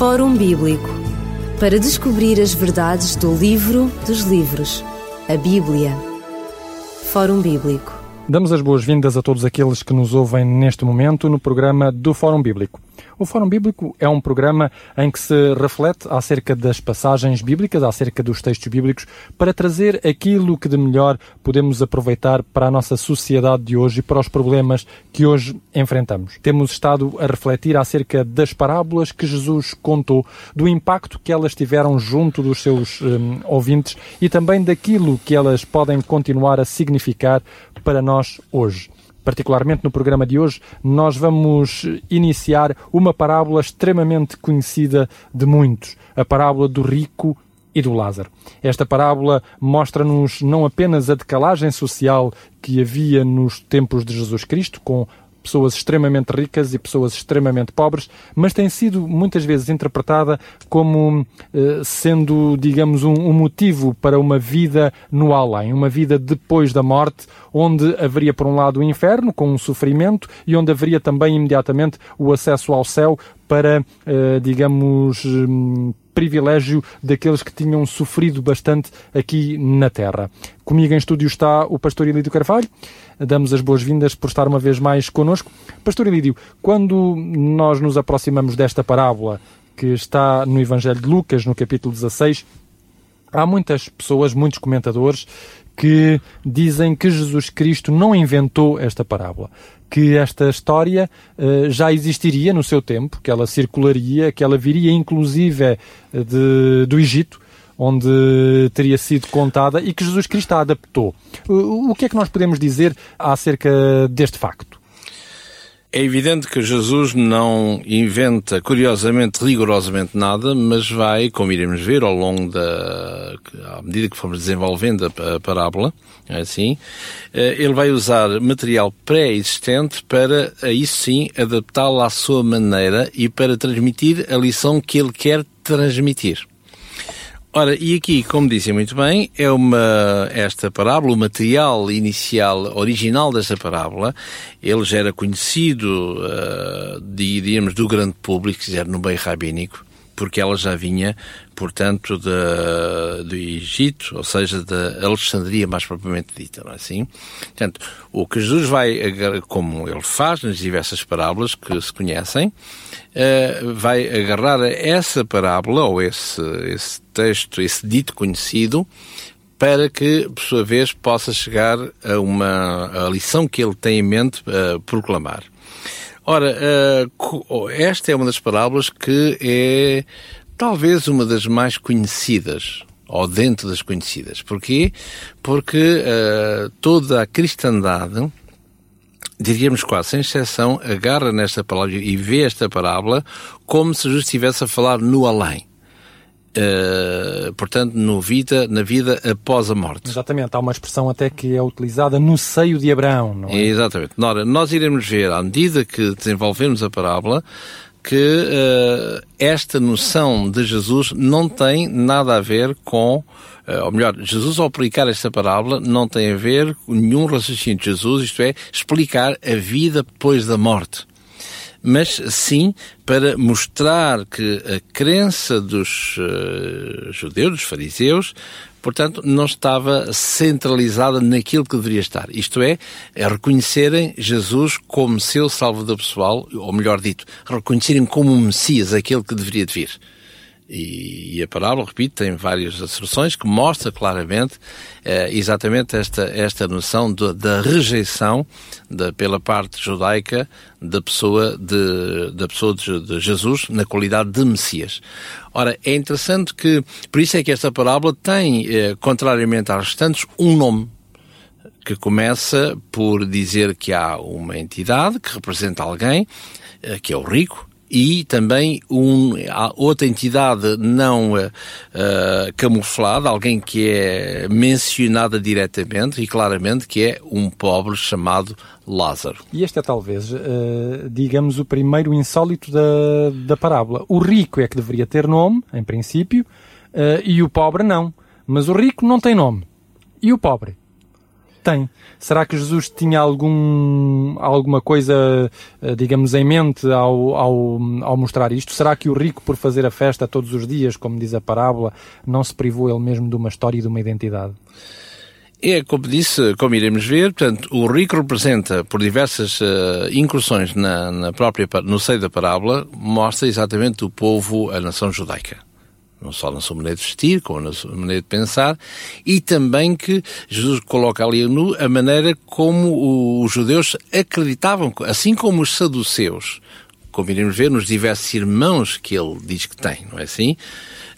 Fórum Bíblico para descobrir as verdades do livro dos livros, a Bíblia. Fórum Bíblico. Damos as boas-vindas a todos aqueles que nos ouvem neste momento no programa do Fórum Bíblico. O Fórum Bíblico é um programa em que se reflete acerca das passagens bíblicas, acerca dos textos bíblicos, para trazer aquilo que de melhor podemos aproveitar para a nossa sociedade de hoje e para os problemas que hoje enfrentamos. Temos estado a refletir acerca das parábolas que Jesus contou, do impacto que elas tiveram junto dos seus um, ouvintes e também daquilo que elas podem continuar a significar para nós hoje particularmente no programa de hoje, nós vamos iniciar uma parábola extremamente conhecida de muitos, a parábola do rico e do Lázaro. Esta parábola mostra-nos não apenas a decalagem social que havia nos tempos de Jesus Cristo, com pessoas extremamente ricas e pessoas extremamente pobres, mas tem sido muitas vezes interpretada como eh, sendo, digamos, um, um, motivo para uma vida no além, uma vida depois da morte, onde haveria por um lado o inferno com um sofrimento e onde haveria também imediatamente o acesso ao céu para, eh, digamos, hum, privilégio daqueles que tinham sofrido bastante aqui na Terra. Comigo em estúdio está o pastor Ilídio Carvalho. Damos as boas-vindas por estar uma vez mais connosco. Pastor Ilídio, quando nós nos aproximamos desta parábola que está no Evangelho de Lucas, no capítulo 16, há muitas pessoas, muitos comentadores, que dizem que Jesus Cristo não inventou esta parábola, que esta história uh, já existiria no seu tempo, que ela circularia, que ela viria inclusive eh, de, do Egito, onde teria sido contada e que Jesus Cristo a adaptou. O, que é que nós podemos dizer acerca deste facto? É evidente que Jesus não inventa, curiosamente, rigorosamente nada, mas vai, como iremos ver ao longo da, à medida que formos desenvolvendo a, parábola, é assim, eh, ele vai usar material pré-existente para, aí sim, adaptá-lo à sua maneira e para transmitir a lição que ele quer transmitir. Ora, e aqui, como disse muito bem, é uma, esta parábola, o material inicial, original desta parábola, ele já era conhecido, uh, diríamos, do grande público, se quiser, no meio rabínico, porque ela já vinha, portanto, de, do Egito, ou seja, da Alexandria mais propriamente dita, não é assim? Portanto, o que Jesus vai, como ele faz nas diversas parábolas que se conhecem, uh, vai agarrar essa parábola, ou esse, esse texto, esse dito conhecido, para que, por sua vez, possa chegar a uma a lição que ele tem em mente uh, proclamar. Ora, uh, esta é uma das parábolas que é talvez uma das mais conhecidas, ou dentro das conhecidas. Porquê? Porque uh, toda a cristandade diríamos quase sem exceção, agarra nesta palavra e vê esta parábola como se Jesus estivesse a falar no além. Uh, portanto, no vida, na vida após a morte. Exatamente, há uma expressão até que é utilizada no seio de Abraão, não é? Exatamente. Nora, nós iremos ver, à medida que desenvolvemos a parábola, que uh, esta noção de Jesus não tem nada a ver com uh, ou melhor, Jesus ao aplicar esta parábola não tem a ver com nenhum raciocínio de Jesus, isto é, explicar a vida depois da morte. Mas sim para mostrar que a crença dos uh, judeus, dos fariseus, portanto, não estava centralizada naquilo que deveria estar. Isto é, é reconhecerem Jesus como seu salvador pessoal, ou melhor dito, reconhecerem como o Messias, aquele que deveria vir. E, e, a parábola, repito, tem várias asserções que mostra claramente eh, exatamente esta, esta noção de, da rejeição de, pela parte judaica da pessoa, de, da pessoa de, de, Jesus na qualidade de Messias. Ora, é interessante que, por isso é que esta parábola tem, eh, contrariamente às restantes, um nome que começa por dizer que há uma entidade que representa alguém, eh, que é o rico, e também um, outra entidade não uh, camuflada, alguém que é mencionada diretamente e claramente, que é um pobre chamado Lázaro. E este é talvez, uh, digamos, o primeiro insólito da, da parábola. O rico é que deveria ter nome, em princípio, uh, e o pobre não. Mas o rico não tem nome. E o pobre? Tem. Será que Jesus tinha algum, alguma coisa, eh, digamos, em mente ao, ao, ao mostrar isto? Será que o rico, por fazer a festa todos os dias, como diz a parábola, não se privou ele mesmo de uma história e de uma identidade? É, como disse, como iremos ver, portanto, o rico representa, por diversas uh, incursões na, na própria, no seio da parábola, mostra exatamente o povo, a nação judaica não só na sua maneira de vestir, como na sua maneira de pensar, e também que Jesus coloca ali nu a maneira como os judeus acreditavam, assim como os saduceus, como iremos ver nos diversos irmãos que ele diz que tem, não é assim?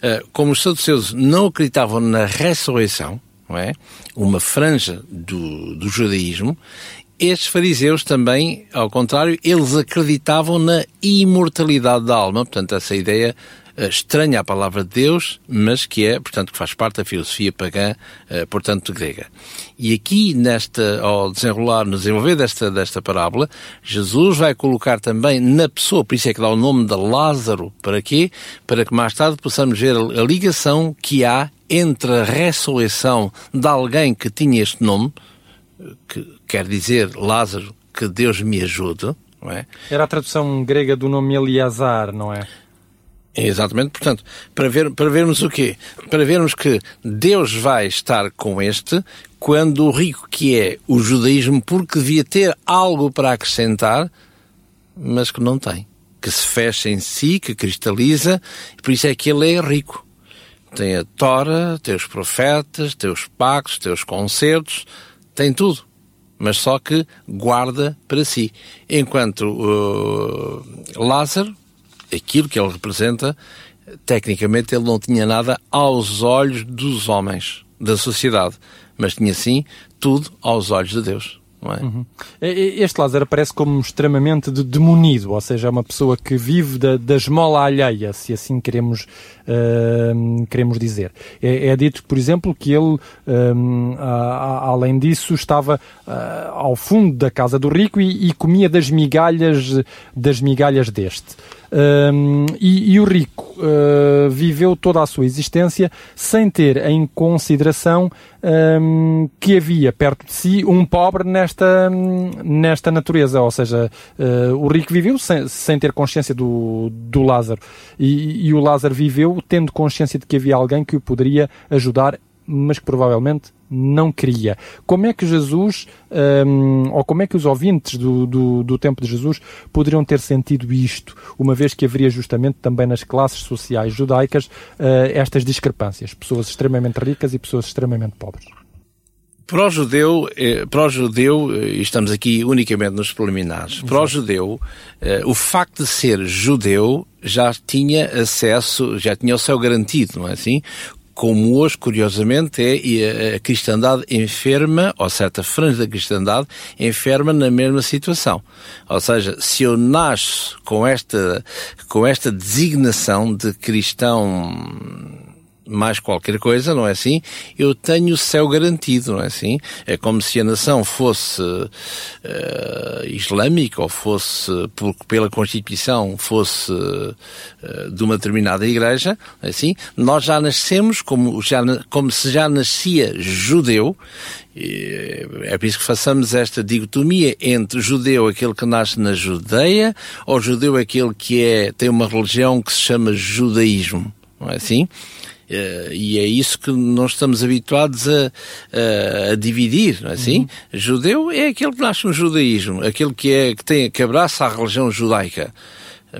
Ah, como os saduceus não acreditavam na ressurreição, não é? Uma franja do, do judaísmo, estes fariseus também, ao contrário, eles acreditavam na imortalidade da alma, portanto, essa ideia estranha à palavra de Deus, mas que é, portanto, que faz parte da filosofia pagã, uh, portanto, grega. E aqui, nesta, ao desenrolar, no desenvolver desta, desta parábola, Jesus vai colocar também na pessoa, por isso é que dá o nome de Lázaro, para quê? Para que mais tarde possamos ver a ligação que há entre a ressurreição de alguém que tinha este nome, que quer dizer Lázaro, que Deus me ajude, não é? Era a tradução grega do nome Eliazar, não é? Exatamente, portanto, para, ver, para vermos o quê? Para vermos que Deus vai estar com este quando o rico que é o judaísmo, porque devia ter algo para acrescentar, mas que não tem. Que se fecha em si, que cristaliza, por isso é que ele é rico. Tem a Tora, tem os profetas, tem os pactos, tem os concertos, tem tudo. Mas só que guarda para si. Enquanto uh, Lázaro, aquilo que ele representa, tecnicamente ele não tinha nada aos olhos dos homens, da sociedade, mas tinha sim tudo aos olhos de Deus. É? Uhum. Este Lázaro aparece como extremamente de demonido, ou seja, é uma pessoa que vive da, da esmola alheia, se assim queremos, uh, queremos dizer. É, é, dito, por exemplo, que ele, uh, além disso, estava uh, ao fundo da casa do rico e, e comia das migalhas, das migalhas deste. Um, e, e, o rico uh, viveu toda a sua existência sem ter em consideração um, que havia perto de si um pobre nesta, nesta natureza. Ou seja, uh, o rico viveu sem, sem ter consciência do, do Lázaro. E, e o Lázaro viveu tendo consciência de que havia alguém que o poderia ajudar mas que provavelmente não queria. Como é que Jesus, um, ou como é que os ouvintes do, do, do, tempo de Jesus poderiam ter sentido isto, uma vez que haveria justamente também nas classes sociais judaicas uh, estas discrepâncias, pessoas extremamente ricas e pessoas extremamente pobres? Para o judeu, eh, para o judeu, eh, e estamos aqui unicamente nos preliminares, para o judeu, o facto de ser judeu já tinha acesso, já tinha o céu garantido, não é assim? Como hoje, curiosamente, é a cristandade enferma, ou certa franja da cristandade, enferma na mesma situação. Ou seja, se eu nasço com esta, com esta designação de cristão mais qualquer coisa, não é assim? Eu tenho o céu garantido, não é assim? É como se a nação fosse uh, islâmica ou fosse, por, pela Constituição, fosse uh, de uma determinada igreja, não é assim? Nós já nascemos como, já, como se já nascia judeu, é por isso que façamos esta dicotomia entre judeu, aquele que nasce na Judeia, ou judeu, aquele que é, tem uma religião que se chama judaísmo, não é assim? Uh, e é isso que nós estamos habituados a, a, a dividir, não é assim? Uhum. Judeu é aquele que nasce no judaísmo, aquele que, é, que, tem, que abraça a religião judaica.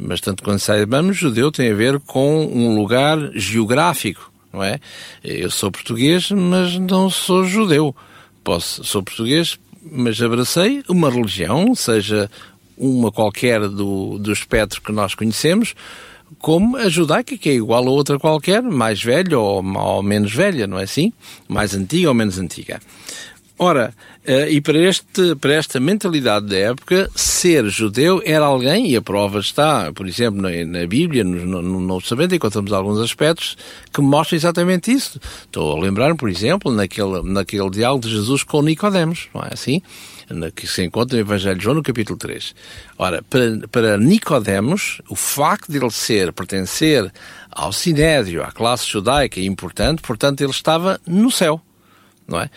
Mas tanto quando saibamos, judeu tem a ver com um lugar geográfico, não é? Eu sou português, mas não sou judeu. Posso, sou português, mas abracei uma religião, seja uma qualquer do, do espectro que nós conhecemos, como a judaica, que é igual a outra qualquer, mais velha ou, ou menos velha, não é assim? Mais antiga ou menos antiga. Ora, uh, e para, este, para esta mentalidade da época, ser judeu era alguém, e a prova está, por exemplo, na Bíblia, no, no Novo Testamento, encontramos alguns aspectos que mostram exatamente isso. Estou a lembrar, por exemplo, naquele, naquele diálogo de Jesus com Nicodemos, não é assim? Que se encontra no Evangelho de João, no capítulo 3. Ora, para, para Nicodemos, o facto de ele ser, pertencer ao Sinédrio, à classe judaica, é importante, portanto, ele estava no céu, não é?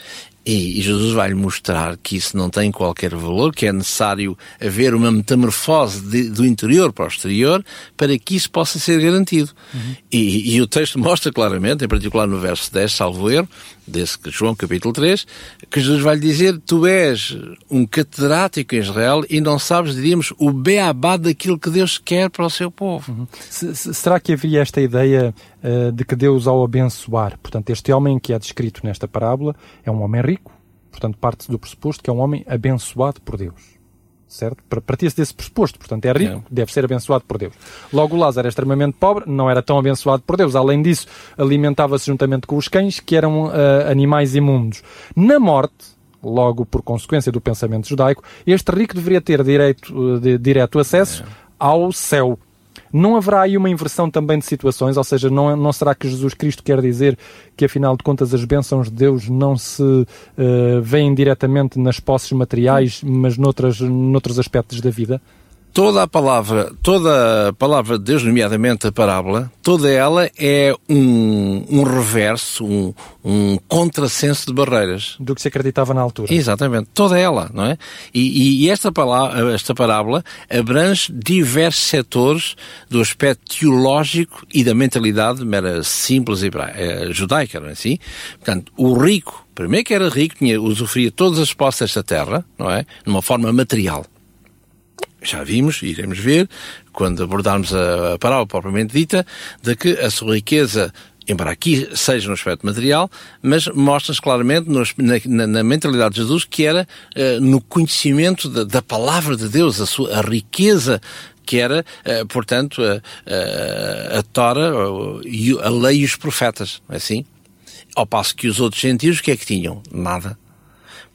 E, Jesus vai-lhe mostrar que isso não tem qualquer valor, que é necessário haver uma metamorfose de, do interior para o exterior para que isso possa ser garantido. Uhum. E, e, o texto mostra claramente, em particular no verso 10, salvo erro, desse João capítulo 3, que Jesus vai lhe dizer, tu és um catedrático em Israel e não sabes, diríamos, o beabá daquilo que Deus quer para o seu povo. Uhum. Se, se, será que havia esta ideia uh, de que Deus ao abençoar, portanto, este homem que é descrito nesta parábola é um homem rico, Portanto, parte do pressuposto que é um homem abençoado por Deus. Certo? Partia-se desse pressuposto. Portanto, é rico, é. deve ser abençoado por Deus. Logo, Lázaro é extremamente pobre, não era tão abençoado por Deus. Além disso, alimentava-se juntamente com os cães, que eram uh, animais imundos. Na morte, logo por consequência do pensamento judaico, este rico deveria ter direito, uh, de, direto acesso é. ao céu. Não haverá aí uma inversão também de situações, ou seja, não, não será que Jesus Cristo quer dizer que afinal de contas as bênçãos de Deus não se uh, veem diretamente nas posses materiais, mas noutras, noutros aspectos da vida? Toda a palavra, toda a palavra de Deus, nomeadamente a parábola, toda ela é um, um reverso, um, um contrassenso de barreiras. Do que se acreditava na altura. Exatamente, toda ela, não é? E, e esta, palavra, esta parábola abrange diversos setores do aspecto teológico e da mentalidade mera simples e é, judaica, não é assim? Portanto, o rico, primeiro que era rico, tinha, usufruía todas as posses desta terra, não é? Numa forma material já vimos, iremos ver, quando abordarmos a, parábola propriamente dita, de que a sua riqueza embora aqui seja no aspecto material, mas mostra-nos claramente na, na, mentalidade de Jesus que era uh, no conhecimento da, da, palavra de Deus, a sua a riqueza que era, uh, portanto, a, a, a Tora, a, a lei e os profetas, é assim? Ao passo que os outros gentios, o que é que tinham? Nada.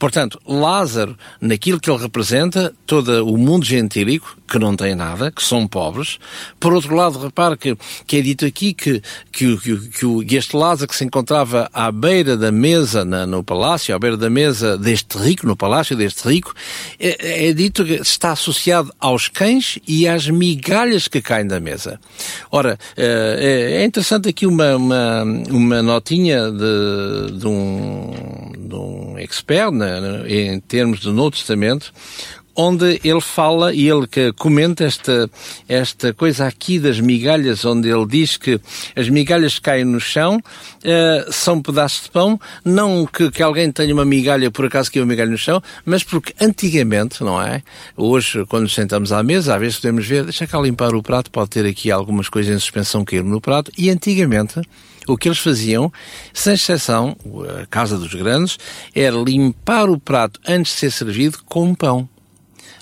Portanto, Lázaro, naquilo que ele representa, todo o mundo gentílico, que não tem nada, que são pobres. Por outro lado, repare que, que é dito aqui que, que, que, que este Lázaro que se encontrava à beira da mesa na, no palácio, à beira da mesa deste rico, no palácio deste rico, é, é dito que está associado aos cães e às migalhas que caem da mesa. Ora, é, é interessante aqui uma, uma, uma notinha de, de, um, de um expert, né? em termos do Novo Testamento, onde ele fala e ele comenta esta, esta coisa aqui das migalhas, onde ele diz que as migalhas que caem no chão uh, são pedaços de pão, não que, que alguém tenha uma migalha, por acaso que uma migalha no chão, mas porque antigamente, não é? Hoje, quando nos sentamos à mesa, às vezes podemos ver, deixa cá limpar o prato, pode ter aqui algumas coisas em suspensão cair no prato, e antigamente, o que eles faziam, sem exceção, a casa dos grandes, era limpar o prato antes de ser servido com pão.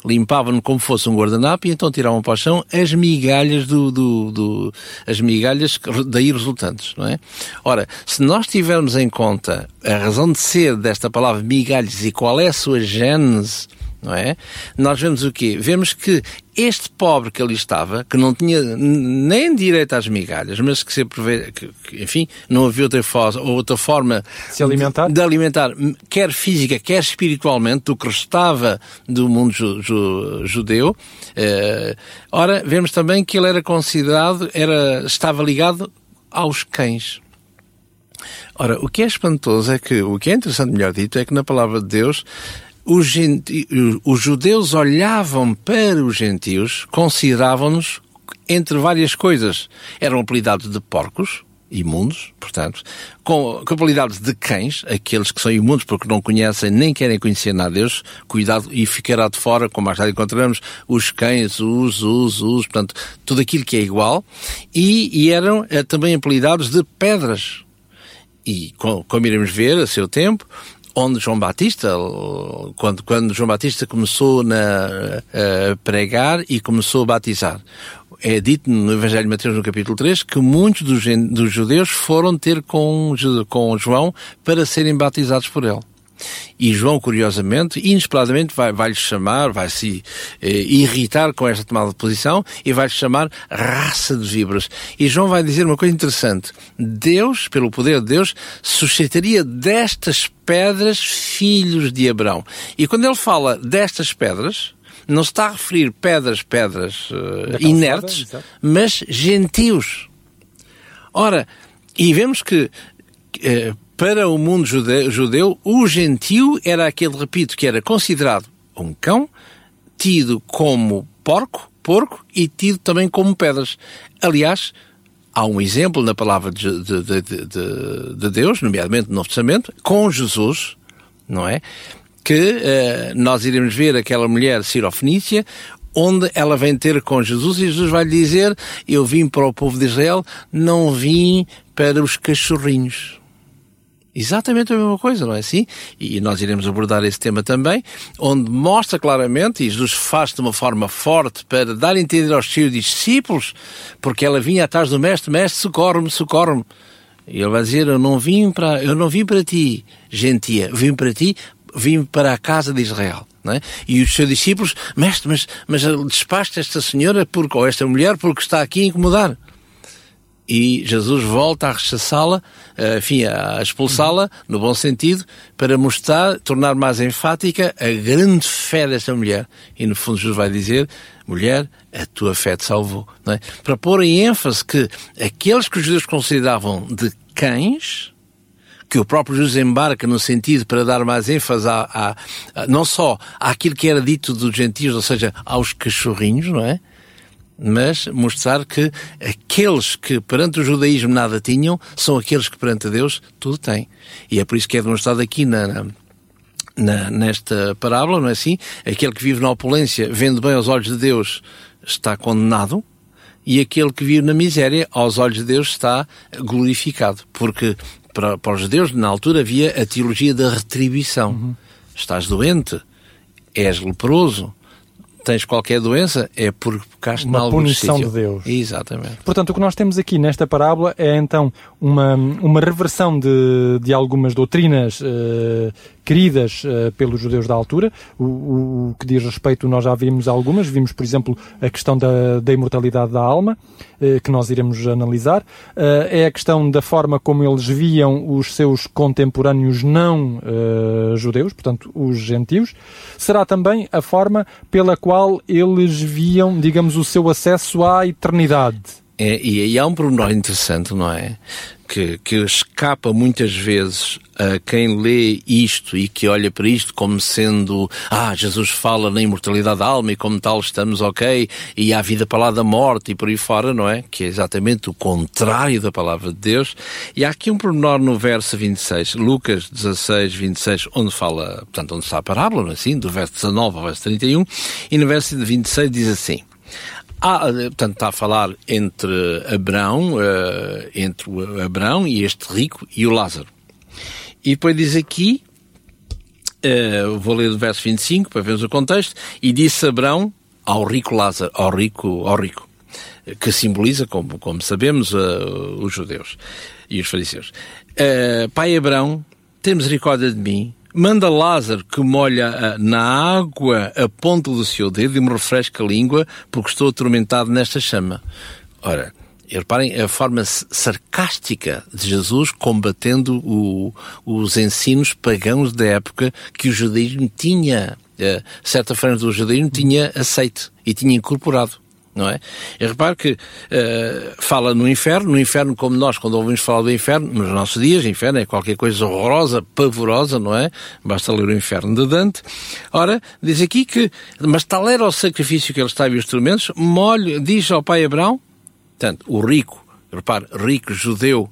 Limpavam-no como fosse um guardanapo e então tiravam para o chão as migalhas do, do, do, as migalhas daí resultantes, não é? Ora, se nós tivermos em conta a razão de ser desta palavra migalhas e qual é a sua gênese, não é? Nós vemos o quê? Vemos que este pobre que ali estava, que não tinha nem direito às migalhas, mas que sempre vê, que, que, enfim, não havia outra, outra forma Se alimentar? De, de, alimentar, quer física, quer espiritualmente, do que restava do mundo ju, ju, judeu. Eh, ora, vemos também que ele era considerado, era, estava ligado aos cães. Ora, o que é espantoso é que, o que é interessante, melhor dito, é que na palavra de Deus os, os judeus olhavam para os gentios, consideravam-nos entre várias coisas. Eram apelidados de porcos, imundos, portanto, com, com apelidados de cães, aqueles que são imundos porque não conhecem nem querem conhecer nada Deus, cuidado e ficará de fora, como mais tarde encontramos, os cães, os, os, os, portanto, tudo aquilo que é igual, e, e eram é, também apelidados de pedras. E, como iremos ver a seu tempo, onde João Batista, quando, quando João Batista começou na, a pregar e começou a batizar. É dito no Evangelho de Mateus, no capítulo 3, que muitos dos, dos judeus foram ter com, com João para serem batizados por ele. E João, curiosamente, inesperadamente, vai, vai-lhe chamar, vai se eh, irritar com esta tomada de posição e vai-lhe chamar raça de víboras. E João vai dizer uma coisa interessante. Deus, pelo poder de Deus, suscitaria destas pedras filhos de Abraão. E quando ele fala destas pedras, não se está a referir pedras, pedras uh, inertes, mas gentios. Ora, e vemos que uh, para o mundo judeu, judeu, o gentio era aquele, repito, que era considerado um cão, tido como porco, porco e tido também como pedras. Aliás, há um exemplo na palavra de, de, de, de Deus, nomeadamente no Novo Testamento, com Jesus, não é? Que uh, nós iremos ver aquela mulher sirofenícia, onde ela vem ter com Jesus e Jesus vai lhe dizer: Eu vim para o povo de Israel, não vim para os cachorrinhos. Exatamente a mesma coisa, não é assim? E nós iremos abordar esse tema também, onde mostra claramente, e Jesus faz de uma forma forte para dar a entender aos seus discípulos, porque ela vinha atrás do mestre, mestre, socorre-me, socorre-me. E ele vai dizer, eu não vim para, eu não vim para ti, gentia, vim para ti, vim para a casa de Israel. É? E os seus discípulos, mestre, mas, mas despaste esta senhora porque, ou esta mulher porque está aqui a incomodar e Jesus volta a rechaçá-la, eh, enfim, a expulsá-la, no bom sentido, para mostrar, tornar mais enfática a grande fé desta mulher. E no fundo Jesus vai dizer, mulher, a tua fé te salvou. É? Para pôr em ênfase que aqueles que os judeus consideravam de cães, que o próprio Jesus embarca no sentido para dar mais ênfase a, a, a, não só àquilo que era dito dos gentios, ou seja, aos cachorrinhos, não é? Mas mostrar que aqueles que perante o judaísmo nada tinham são aqueles que perante Deus tudo têm. E é por isso que é demonstrado aqui na, na, nesta parábola, não é assim? Aquele que vive na opulência, vendo bem aos olhos de Deus, está condenado, e aquele que vive na miséria, aos olhos de Deus, está glorificado. Porque para, para os judeus, na altura, havia a teologia da retribuição. Uhum. Estás doente, és leproso, tens qualquer doença, é porque pecaste uma algum punição sítio. de Deus. Exatamente. Portanto, o que nós temos aqui nesta parábola é então uma, uma reversão de, de algumas doutrinas uh, queridas uh, pelos judeus da altura. O, o, que diz respeito, nós já vimos algumas. Vimos, por exemplo, a questão da, da imortalidade da alma, uh, que nós iremos analisar. é a questão da forma como eles viam os seus contemporâneos não judeus, portanto, os gentios. Será também a forma pela qual eles viam, digamos, o seu acesso à eternidade. É, e, e há um pormenor interessante, não é? Que, que escapa muitas vezes a quem lê isto e que olha para isto como sendo, ah, Jesus fala na imortalidade da alma e como tal estamos ok, e há vida para lá da morte e por aí fora, não é? Que é exatamente o contrário da palavra de Deus. E há aqui um pormenor no verso 26, Lucas 16, 26, onde fala, portanto, onde está a parábola, não é assim? Do verso 19 ao verso 31, e no verso 26 diz assim, ah, portanto, está a falar entre Abraão, uh, entre o Abraão e este rico e o Lázaro. E depois diz aqui, uh, vou ler o verso 25 para vermos o contexto, e disse Abraão ao rico Lázaro, ao rico, ao rico, que simboliza, como, como sabemos, uh, os judeus e os fariseus. Pai Abraão, tem misericórdia de mim, Manda Lázaro que molha ah, na água a ponta do seu dedo e me refresca a língua porque estou atormentado nesta chama. Ora, reparem a forma sarcástica de Jesus combatendo o, os ensinos pagãos da época que o judaísmo tinha, uh, certa frente do judaísmo tinha aceito e tinha incorporado não é? E repare que uh, fala no inferno, no inferno como nós quando ouvimos falar do inferno, nos nossos dias, inferno é qualquer coisa horrorosa, pavorosa, não é? Basta ler o inferno de Dante. Ora, diz aqui que, mas tal era o sacrifício que ele estava e os instrumentos, molho, diz ao pai Abraão, portanto, o rico, repare, rico judeu,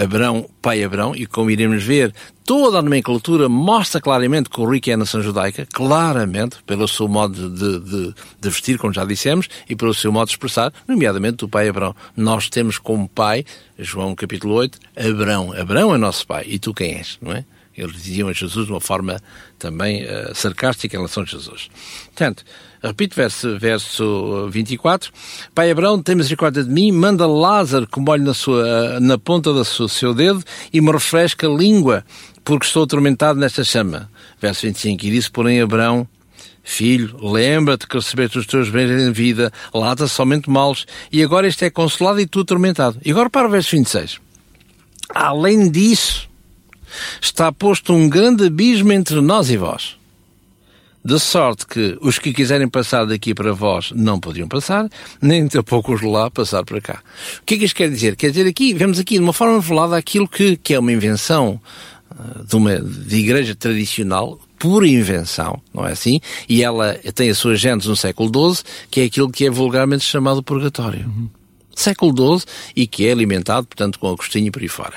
Abraão, pai Abraão, e como iremos ver, toda a nomenclatura mostra claramente que o rico é nação judaica, claramente, pelo seu modo de, de, de, vestir, como já dissemos, e pelo seu modo de expressar, nomeadamente o pai Abraão. Nós temos como pai, João capítulo 8, Abraão. Abraão é nosso pai, e tu quem és, não é? Eles diziam a Jesus de uma forma também uh, sarcástica em relação a Jesus. Portanto, repito, verso, verso 24. Pai Abraão, tem misericórdia de mim, manda Lázaro que molhe na, sua, na ponta do seu dedo e me refresca a língua, porque estou atormentado nesta chama. Verso 25. E disse, porém, Abraão, Filho, lembra-te que recebeste os teus bens em vida, lata somente males, e agora este é consolado e tu atormentado. E agora para o verso 26. Além disso, está posto um grande abismo entre nós e vós De sorte que os que quiserem passar daqui para vós não podiam passar, nem tampouco os de lá passar para cá. O que é que isto quer dizer? Quer dizer, aqui, vemos aqui de uma forma velada aquilo que, que é uma invenção uh, de uma de igreja tradicional, pura invenção, não é assim? E ela tem a sua gênese no século XII, que é aquilo que é vulgarmente chamado purgatório. Uhum século XII e que é alimentado, portanto, com Agostinho por aí fora.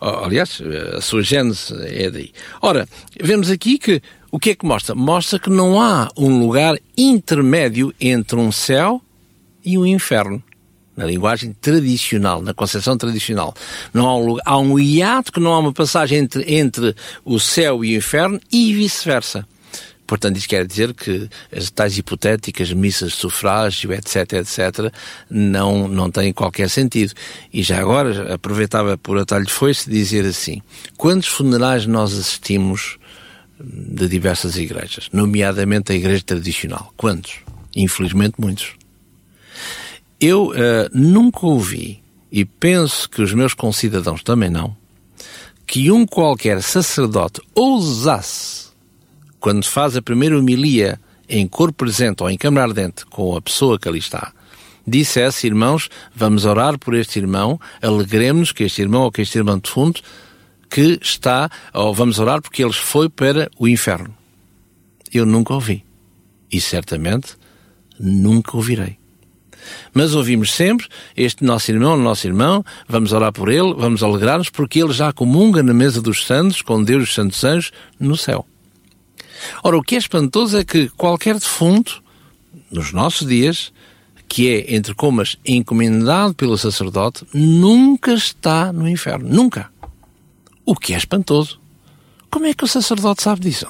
Aliás, a sua gênese é daí. Ora, vemos aqui que o que é que mostra? Mostra que não há um lugar intermédio entre um céu e um inferno. Na linguagem tradicional, na concepção tradicional. Não há um lugar, há um hiato que não há uma passagem entre, entre o céu e o inferno e vice-versa. Portanto, isto quer dizer que as tais hipotéticas missas de sufrágio, etc., etc., não, não têm qualquer sentido. E já agora, aproveitava por atalho de foice dizer assim, quantos funerais nós assistimos de diversas igrejas, nomeadamente a igreja tradicional? Quantos? Infelizmente, muitos. Eu uh, nunca ouvi, e penso que os meus concidadãos também não, que um qualquer sacerdote ousasse quando faz a primeira homilia em corpo presente ou em câmara ardente com a pessoa que ali está, dissesse, irmãos, vamos orar por este irmão, alegremos que este irmão ou que este irmão defunto que está, ou vamos orar porque ele foi para o inferno. Eu nunca ouvi. E certamente nunca ouvirei. Mas ouvimos sempre este nosso irmão, nosso irmão, vamos orar por ele, vamos alegrar-nos porque ele já comunga na mesa dos santos, com Deus os santos anjos, no céu. Ora, o que é espantoso é que qualquer defunto, nos nossos dias, que é, entre comas, encomendado pelo sacerdote, nunca está no inferno. Nunca. O que é espantoso. Como é que o sacerdote sabe disso?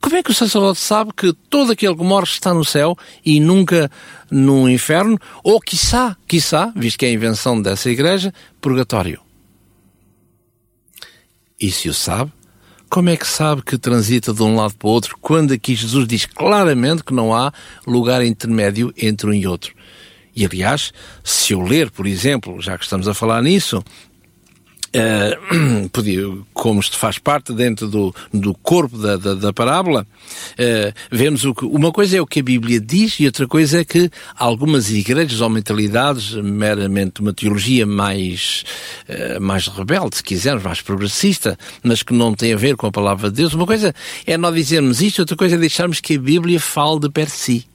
Como é que o sacerdote sabe que todo aquele que morre está no céu e nunca no inferno? Ou, quiçá, quiçá, visto que é a invenção dessa igreja, purgatório? E se o sabe, como é que sabe que transita de um lado para o outro quando aqui Jesus diz claramente que não há lugar intermédio entre um e outro? E aliás, se eu ler, por exemplo, já que estamos a falar nisso, Uh, como isto faz parte dentro do, do corpo da, da, da parábola, uh, vemos o que, uma coisa é o que a Bíblia diz e outra coisa é que algumas igrejas ou mentalidades, meramente uma teologia mais, uh, mais rebelde, se quisermos, mais progressista, mas que não tem a ver com a palavra de Deus, uma coisa é nós dizermos isto, outra coisa é deixarmos que a Bíblia fale de per si.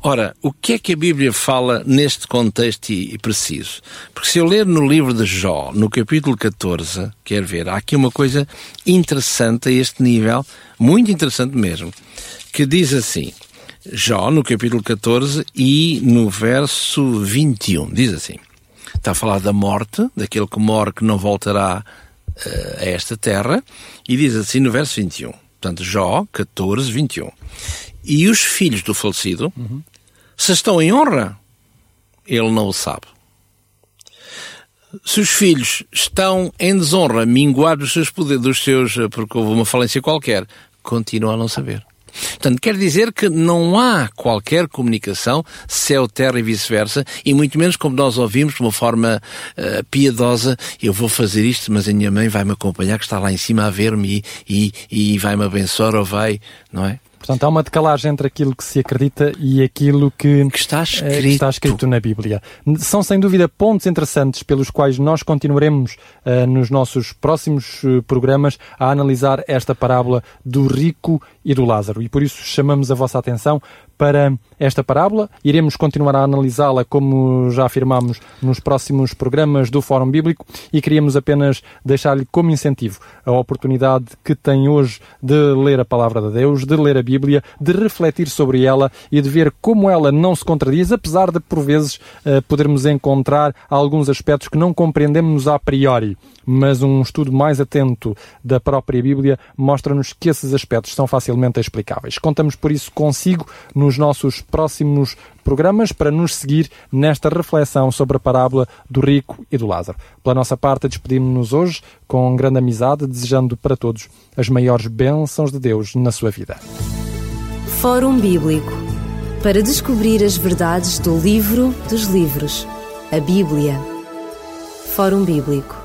Ora, o que é que a Bíblia fala neste contexto e, preciso? Porque se eu ler no livro de Jó, no capítulo 14, quer ver, há aqui uma coisa interessante a este nível, muito interessante mesmo, que diz assim, Jó, no capítulo 14 e no verso 21, diz assim, está a falar da morte, daquele que morre que não voltará uh, a esta terra, e diz assim no verso 21, portanto, Jó 14, 21. E os filhos do falecido, uhum. Se estão em honra, ele não o sabe. Se os filhos estão em desonra, minguados dos seus poderes, dos seus, porque houve uma falência qualquer, continua a não saber. Portanto, quer dizer que não há qualquer comunicação céu-terra e vice-versa, e muito menos como nós ouvimos de uma forma uh, piedosa, eu vou fazer isto, mas a minha mãe vai me acompanhar, que está lá em cima a ver-me e, e, e vai-me abençoar ou vai, não é? Portanto, há uma decalagem entre aquilo que se acredita e aquilo que, que, está, escrito. Eh, que está, escrito. na Bíblia. São, sem dúvida, pontos interessantes pelos quais nós continuaremos uh, nos nossos próximos uh, programas a analisar esta parábola do rico e do Lázaro. E por isso chamamos a vossa atenção para esta parábola. Iremos continuar a analisá-la, como já afirmámos, nos próximos programas do Fórum Bíblico e queríamos apenas deixar-lhe como incentivo a oportunidade que tem hoje de ler a Palavra de Deus, de ler a Bíblia, de refletir sobre ela e de ver como ela não se contradiz, apesar de, por vezes, eh, podermos encontrar alguns aspectos que não compreendemos a priori mas um estudo mais atento da própria Bíblia mostra-nos que esses aspectos são facilmente explicáveis. Contamos por isso consigo nos nossos próximos programas para nos seguir nesta reflexão sobre a parábola do rico e do Lázaro. Pela nossa parte, despedimos-nos hoje com grande amizade, desejando para todos as maiores bênçãos de Deus na sua vida. Fórum Bíblico para descobrir as verdades do livro dos livros, a Bíblia. Fórum Bíblico